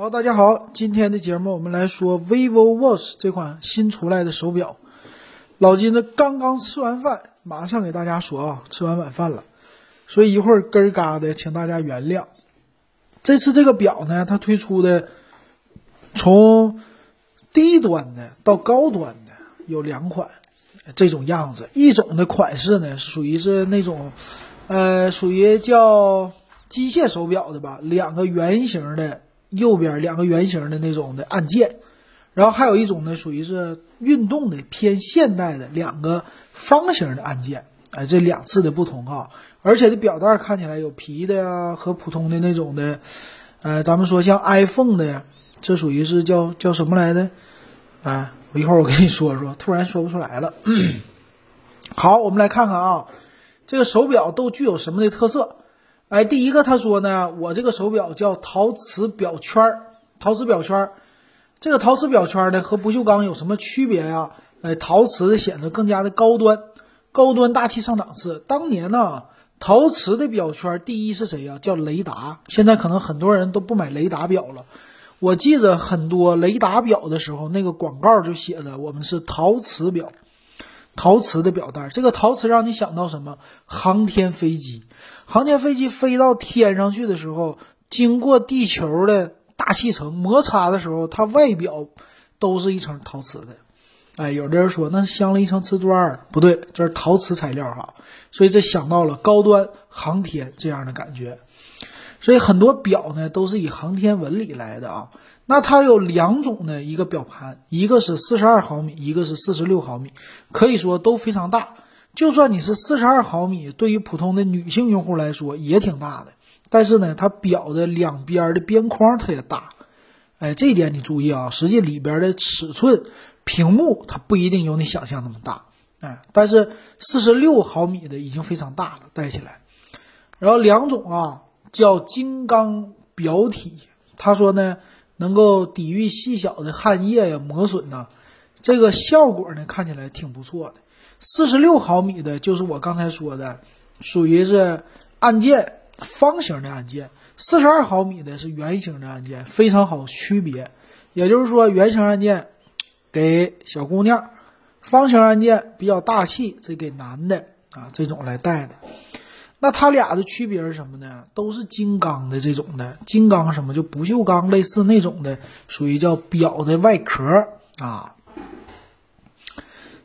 好，大家好，今天的节目我们来说 vivo Watch 这款新出来的手表。老金子刚刚吃完饭，马上给大家说啊，吃完晚饭了，所以一会儿咯儿嘎的，请大家原谅。这次这个表呢，它推出的从低端的到高端的有两款，这种样子。一种的款式呢，属于是那种，呃，属于叫机械手表的吧，两个圆形的。右边两个圆形的那种的按键，然后还有一种呢，属于是运动的偏现代的两个方形的按键，哎，这两次的不同啊，而且这表带看起来有皮的呀，和普通的那种的，呃，咱们说像 iPhone 的，这属于是叫叫什么来的？哎，我一会儿我跟你说说，突然说不出来了。好，我们来看看啊，这个手表都具有什么的特色？哎，第一个他说呢，我这个手表叫陶瓷表圈儿，陶瓷表圈儿，这个陶瓷表圈儿呢和不锈钢有什么区别呀？哎，陶瓷的显得更加的高端，高端大气上档次。当年呢，陶瓷的表圈第一是谁呀？叫雷达。现在可能很多人都不买雷达表了。我记得很多雷达表的时候，那个广告就写着我们是陶瓷表。陶瓷的表带，这个陶瓷让你想到什么？航天飞机，航天飞机飞到天上去的时候，经过地球的大气层摩擦的时候，它外表都是一层陶瓷的。哎，有的人说那镶了一层瓷砖，不对，这是陶瓷材料哈。所以这想到了高端航天这样的感觉。所以很多表呢都是以航天纹理来的啊。那它有两种的一个表盘，一个是四十二毫米，一个是四十六毫米，可以说都非常大。就算你是四十二毫米，对于普通的女性用户来说也挺大的。但是呢，它表的两边的边框它也大，哎，这一点你注意啊。实际里边的尺寸，屏幕它不一定有你想象那么大，哎，但是四十六毫米的已经非常大了，戴起来。然后两种啊，叫金刚表体，他说呢。能够抵御细小的汗液呀磨损呐，这个效果呢看起来挺不错的。四十六毫米的就是我刚才说的，属于是按键方形的按键；四十二毫米的是圆形的按键，非常好区别。也就是说，圆形按键给小姑娘，方形按键比较大气，这给男的啊这种来戴的。那它俩的区别是什么呢？都是金刚的这种的，金刚什么就不锈钢类似那种的，属于叫表的外壳啊。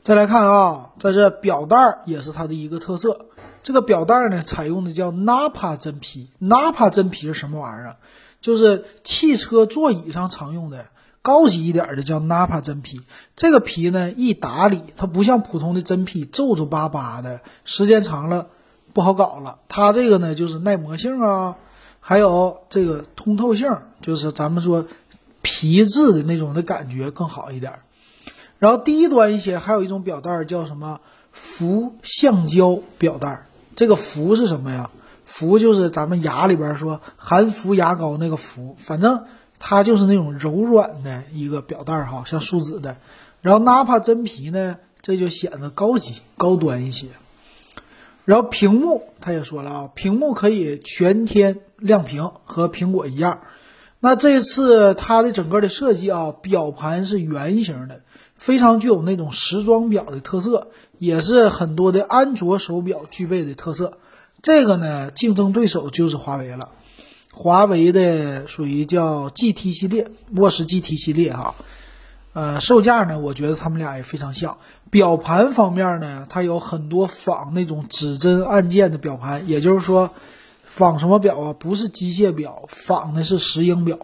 再来看啊，在这表带也是它的一个特色。这个表带呢，采用的叫 Napa 真皮。Napa 真皮是什么玩意儿？就是汽车座椅上常用的，高级一点的叫 Napa 真皮。这个皮呢，一打理，它不像普通的真皮皱皱巴巴的，时间长了。不好搞了，它这个呢就是耐磨性啊，还有这个通透性，就是咱们说皮质的那种的感觉更好一点。然后低端一些，还有一种表带叫什么氟橡胶表带。这个氟是什么呀？氟就是咱们牙里边说含氟牙膏那个氟，反正它就是那种柔软的一个表带哈，像树脂的。然后 Napa 真皮呢，这就显得高级高端一些。然后屏幕，他也说了啊，屏幕可以全天亮屏，和苹果一样。那这次它的整个的设计啊，表盘是圆形的，非常具有那种时装表的特色，也是很多的安卓手表具备的特色。这个呢，竞争对手就是华为了，华为的属于叫 GT 系列，沃氏 GT 系列哈。呃，售价呢，我觉得他们俩也非常像。表盘方面呢，它有很多仿那种指针按键的表盘，也就是说，仿什么表啊？不是机械表，仿的是石英表，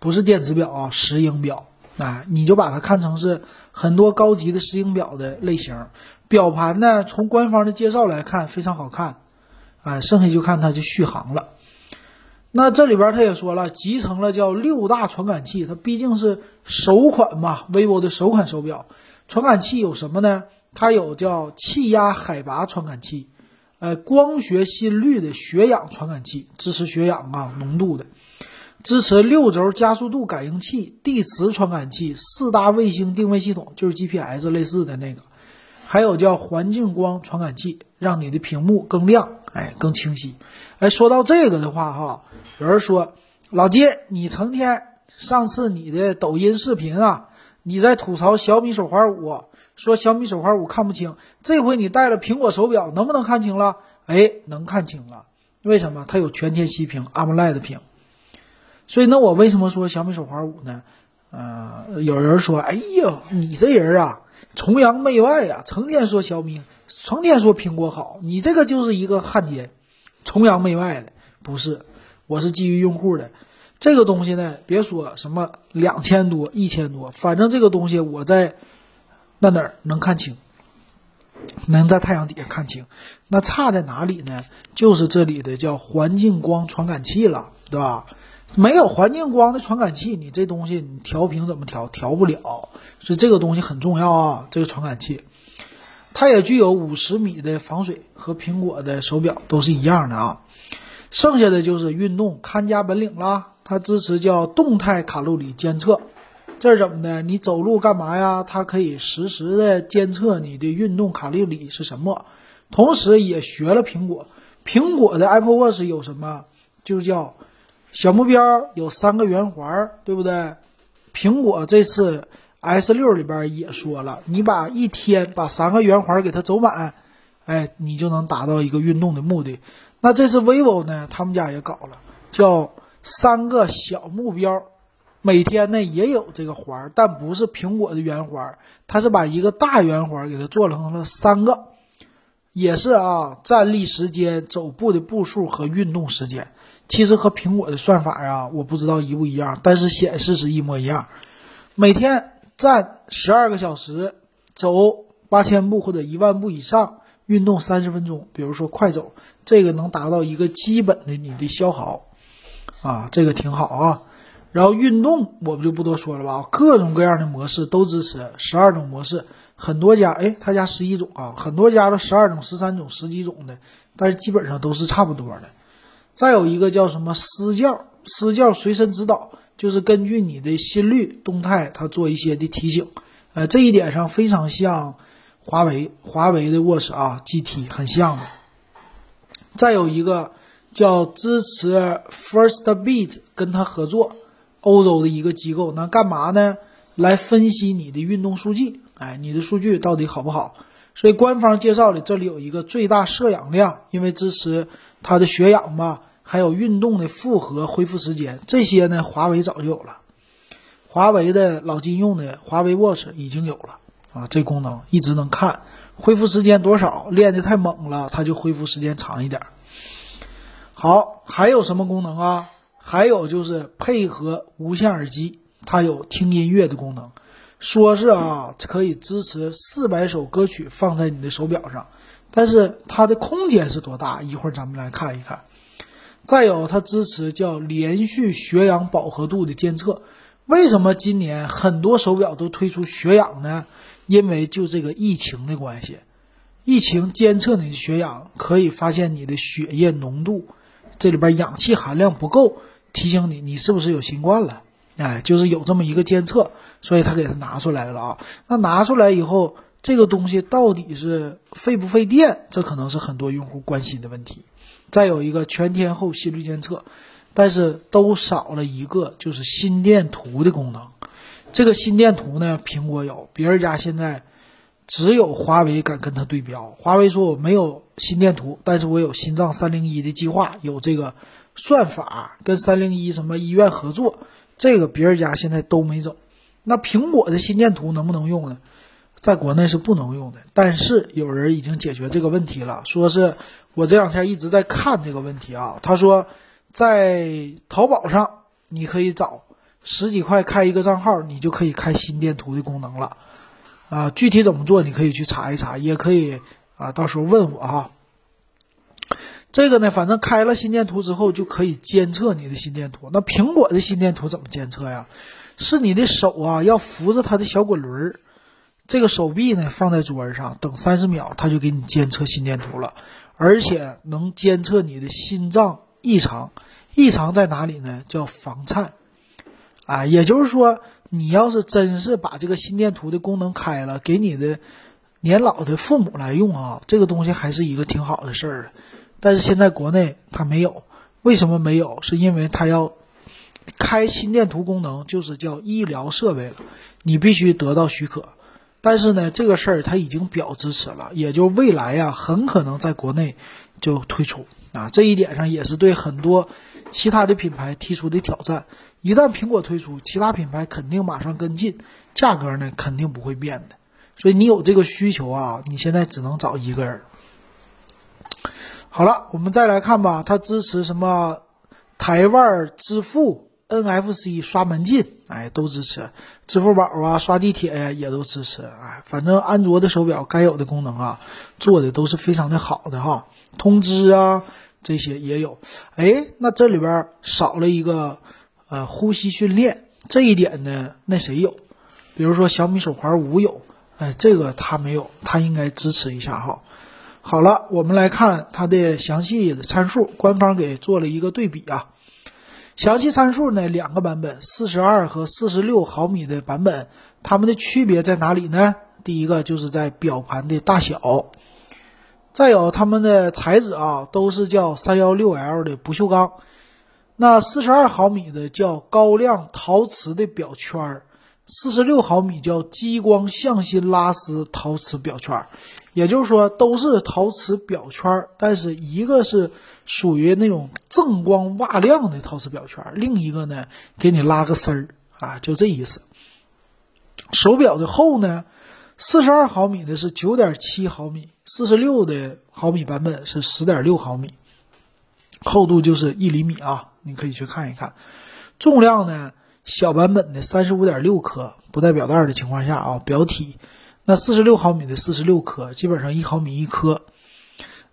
不是电子表啊，石英表。啊，你就把它看成是很多高级的石英表的类型。表盘呢，从官方的介绍来看非常好看，啊，剩下就看它就续航了。那这里边他也说了，集成了叫六大传感器，它毕竟是首款嘛，vivo 的首款手表，传感器有什么呢？它有叫气压海拔传感器，呃，光学心率的血氧传感器，支持血氧啊浓度的，支持六轴加速度感应器、地磁传感器、四大卫星定位系统，就是 GPS 类似的那个，还有叫环境光传感器，让你的屏幕更亮，哎，更清晰。哎，说到这个的话哈。有人说，老金，你成天上次你的抖音视频啊，你在吐槽小米手环五，说小米手环五看不清，这回你戴了苹果手表，能不能看清了？哎，能看清了。为什么？它有全天息屏，AMOLED 屏。所以，那我为什么说小米手环五呢？呃，有人说，哎呀，你这人啊，崇洋媚外呀，成天说小米，成天说苹果好，你这个就是一个汉奸，崇洋媚外的。不是，我是基于用户的。这个东西呢，别说什么两千多、一千多，反正这个东西我在那哪儿能看清，能在太阳底下看清。那差在哪里呢？就是这里的叫环境光传感器了，对吧？没有环境光的传感器，你这东西你调频怎么调？调不了。所以这个东西很重要啊，这个传感器，它也具有五十米的防水，和苹果的手表都是一样的啊。剩下的就是运动看家本领啦，它支持叫动态卡路里监测，这是怎么的？你走路干嘛呀？它可以实时的监测你的运动卡路里是什么，同时也学了苹果，苹果的 Apple Watch 有什么？就叫。小目标有三个圆环，对不对？苹果这次 S 六里边也说了，你把一天把三个圆环给它走满，哎，你就能达到一个运动的目的。那这次 vivo 呢，他们家也搞了，叫三个小目标，每天呢也有这个环，但不是苹果的圆环，它是把一个大圆环给它做成了三个，也是啊，站立时间、走步的步数和运动时间。其实和苹果的算法啊，我不知道一不一样，但是显示是一模一样。每天站十二个小时，走八千步或者一万步以上，运动三十分钟，比如说快走，这个能达到一个基本的你的消耗，啊，这个挺好啊。然后运动我们就不多说了吧，各种各样的模式都支持，十二种模式，很多家哎，他家十一种啊，很多家都十二种、十三种、十几种的，但是基本上都是差不多的。再有一个叫什么私教，私教随身指导，就是根据你的心率动态，它做一些的提醒。呃，这一点上非常像华为，华为的 Watch 啊，GT 很像的。再有一个叫支持 First Beat，跟他合作，欧洲的一个机构，那干嘛呢？来分析你的运动数据，哎，你的数据到底好不好？所以官方介绍的这里有一个最大摄氧量，因为支持它的血氧吧。还有运动的负荷恢复时间，这些呢，华为早就有了。华为的老金用的华为 Watch 已经有了啊，这功能一直能看恢复时间多少，练的太猛了，它就恢复时间长一点。好，还有什么功能啊？还有就是配合无线耳机，它有听音乐的功能，说是啊，可以支持四百首歌曲放在你的手表上，但是它的空间是多大？一会儿咱们来看一看。再有，它支持叫连续血氧饱和度的监测。为什么今年很多手表都推出血氧呢？因为就这个疫情的关系，疫情监测你的血氧，可以发现你的血液浓度，这里边氧气含量不够，提醒你你是不是有新冠了。哎，就是有这么一个监测，所以他给它拿出来了啊。那拿出来以后，这个东西到底是费不费电？这可能是很多用户关心的问题。再有一个全天候心率监测，但是都少了一个，就是心电图的功能。这个心电图呢，苹果有，别人家现在只有华为敢跟它对标。华为说我没有心电图，但是我有心脏三零一的计划，有这个算法跟三零一什么医院合作，这个别人家现在都没走。那苹果的心电图能不能用呢？在国内是不能用的，但是有人已经解决这个问题了，说是。我这两天一直在看这个问题啊。他说，在淘宝上你可以找十几块开一个账号，你就可以开心电图的功能了。啊，具体怎么做你可以去查一查，也可以啊，到时候问我哈。这个呢，反正开了心电图之后就可以监测你的心电图。那苹果的心电图怎么监测呀？是你的手啊，要扶着它的小滚轮儿，这个手臂呢放在桌上，等三十秒，它就给你监测心电图了。而且能监测你的心脏异常，异常在哪里呢？叫房颤，啊，也就是说，你要是真是把这个心电图的功能开了，给你的年老的父母来用啊，这个东西还是一个挺好的事儿。但是现在国内它没有，为什么没有？是因为它要开心电图功能就是叫医疗设备了，你必须得到许可。但是呢，这个事儿它已经表支持了，也就未来呀，很可能在国内就推出啊。这一点上也是对很多其他的品牌提出的挑战。一旦苹果推出，其他品牌肯定马上跟进，价格呢肯定不会变的。所以你有这个需求啊，你现在只能找一个人。好了，我们再来看吧，它支持什么？台湾支付、NFC 刷门禁，哎，都支持。支付宝啊，刷地铁呀，也都支持。哎，反正安卓的手表该有的功能啊，做的都是非常的好的哈。通知啊，这些也有。哎，那这里边少了一个呃呼吸训练这一点呢，那谁有？比如说小米手环五有，哎，这个它没有，它应该支持一下哈。好了，我们来看它的详细的参数，官方给做了一个对比啊。详细参数呢，两个版本，四十二和四十六毫米的版本，它们的区别在哪里呢？第一个就是在表盘的大小，再有它们的材质啊，都是叫三幺六 L 的不锈钢。那四十二毫米的叫高亮陶瓷的表圈儿。四十六毫米叫激光向心拉丝陶瓷表圈，也就是说都是陶瓷表圈，但是一个是属于那种锃光瓦亮的陶瓷表圈，另一个呢给你拉个丝儿啊，就这意思。手表的厚呢，四十二毫米的是九点七毫米，四十六的毫米版本是十点六毫米，厚度就是一厘米啊，你可以去看一看。重量呢？小版本的三十五点六克不带表带的情况下啊，表体那四十六毫米的四十六颗，基本上一毫米一颗。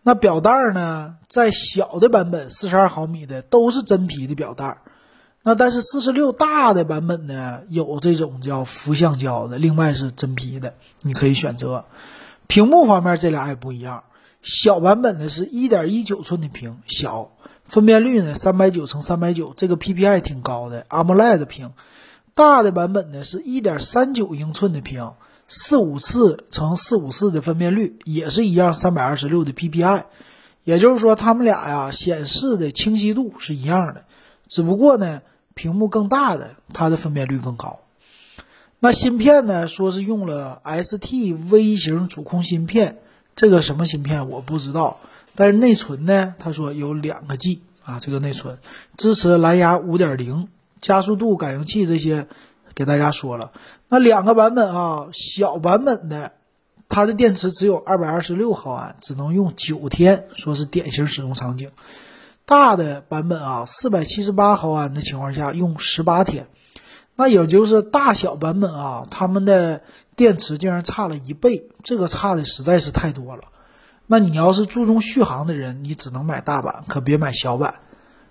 那表带呢，在小的版本四十二毫米的都是真皮的表带，那但是四十六大的版本呢，有这种叫氟橡胶的，另外是真皮的，你可以选择。屏幕方面，这俩也不一样，小版本的是一点一九寸的屏，小。分辨率呢，三百九乘三百九，这个 PPI 挺高的，AMOLED 屏。大的版本呢是一点三九英寸的屏，四五四乘四五四的分辨率，也是一样，三百二十六的 PPI。也就是说，他们俩呀显示的清晰度是一样的，只不过呢屏幕更大的，它的分辨率更高。那芯片呢，说是用了 ST 微型主控芯片，这个什么芯片我不知道。但是内存呢？他说有两个 G 啊，这个内存支持蓝牙五点零，加速度、感应器这些给大家说了。那两个版本啊，小版本的它的电池只有二百二十六毫安，只能用九天，说是典型使用场景。大的版本啊，四百七十八毫安的情况下用十八天，那也就是大小版本啊，他们的电池竟然差了一倍，这个差的实在是太多了。那你要是注重续航的人，你只能买大版，可别买小版。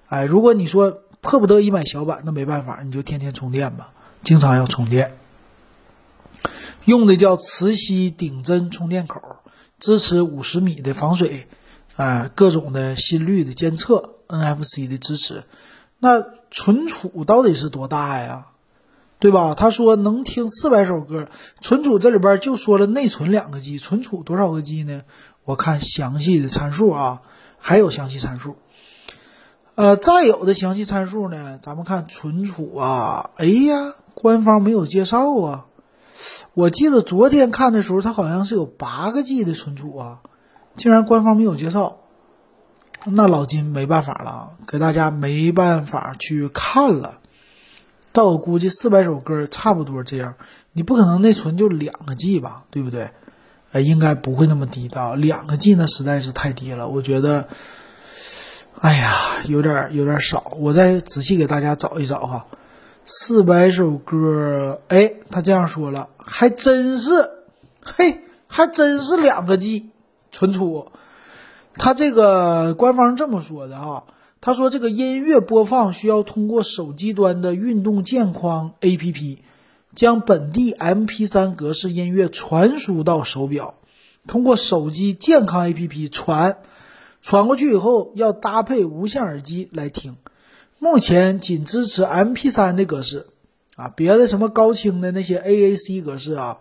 哎，如果你说迫不得已买小版，那没办法，你就天天充电吧，经常要充电。用的叫磁吸顶针充电口，支持五十米的防水，哎，各种的心率的监测，NFC 的支持。那存储到底是多大呀？对吧？他说能听四百首歌，存储这里边就说了内存两个 G，存储多少个 G 呢？我看详细的参数啊，还有详细参数，呃，再有的详细参数呢，咱们看存储啊，哎呀，官方没有介绍啊。我记得昨天看的时候，它好像是有八个 G 的存储啊，竟然官方没有介绍，那老金没办法了，给大家没办法去看了。但我估计四百首歌差不多这样，你不可能内存就两个 G 吧，对不对？应该不会那么低的，两个 G 呢实在是太低了，我觉得，哎呀，有点有点少。我再仔细给大家找一找哈，四百首歌，哎，他这样说了，还真是，嘿，还真是两个 G 存储。他这个官方这么说的啊，他说这个音乐播放需要通过手机端的运动健框 APP。将本地 MP3 格式音乐传输到手表，通过手机健康 APP 传，传过去以后要搭配无线耳机来听。目前仅支持 MP3 的格式，啊，别的什么高清的那些 AAC 格式啊，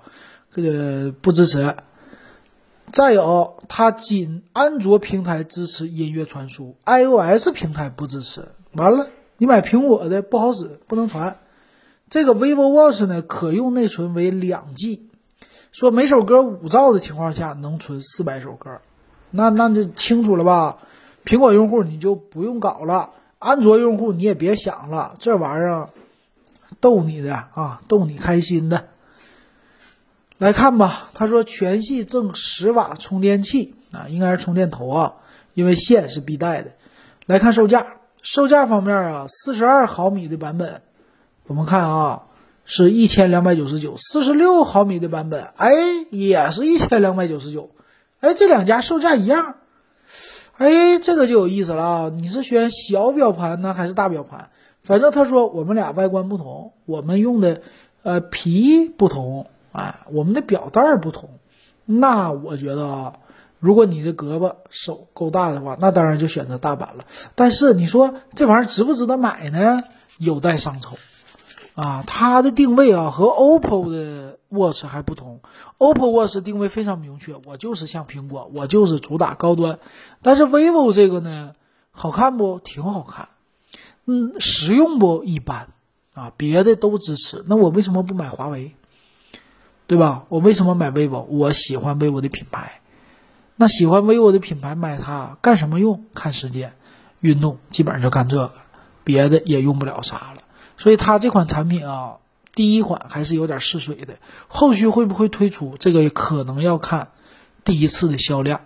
这个不支持。再有，它仅安卓平台支持音乐传输，iOS 平台不支持。完了，你买苹果的不好使，不能传。这个 vivo Watch 呢，可用内存为两 G，说每首歌五兆的情况下能存四百首歌，那那就清楚了吧？苹果用户你就不用搞了，安卓用户你也别想了，这玩意儿逗你的啊，逗你开心的。来看吧，他说全系赠十瓦充电器啊，应该是充电头啊，因为线是必带的。来看售价，售价方面啊，四十二毫米的版本。我们看啊，是一千两百九十九，四十六毫米的版本，哎，也是一千两百九十九，哎，这两家售价一样，哎，这个就有意思了啊！你是选小表盘呢，还是大表盘？反正他说我们俩外观不同，我们用的呃皮不同，哎，我们的表带不同，那我觉得啊，如果你的胳膊手够大的话，那当然就选择大版了。但是你说这玩意儿值不值得买呢？有待商榷。啊，它的定位啊和 OPPO 的 Watch 还不同，OPPO Watch 定位非常明确，我就是像苹果，我就是主打高端。但是 vivo 这个呢，好看不？挺好看，嗯，实用不一般啊，别的都支持，那我为什么不买华为？对吧？我为什么买 vivo？我喜欢 vivo 的品牌，那喜欢 vivo 的品牌买它干什么用？看时间，运动基本上就干这个，别的也用不了啥了。所以它这款产品啊，第一款还是有点试水的，后续会不会推出，这个可能要看第一次的销量。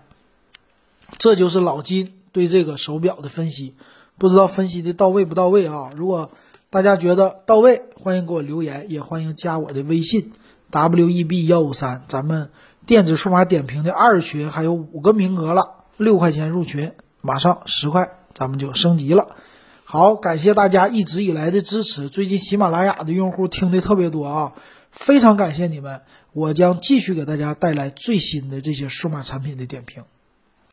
这就是老金对这个手表的分析，不知道分析的到位不到位啊？如果大家觉得到位，欢迎给我留言，也欢迎加我的微信 w e b 幺五三，咱们电子数码点评的二群还有五个名额了，六块钱入群，马上十块咱们就升级了。好，感谢大家一直以来的支持。最近喜马拉雅的用户听的特别多啊，非常感谢你们。我将继续给大家带来最新的这些数码产品的点评。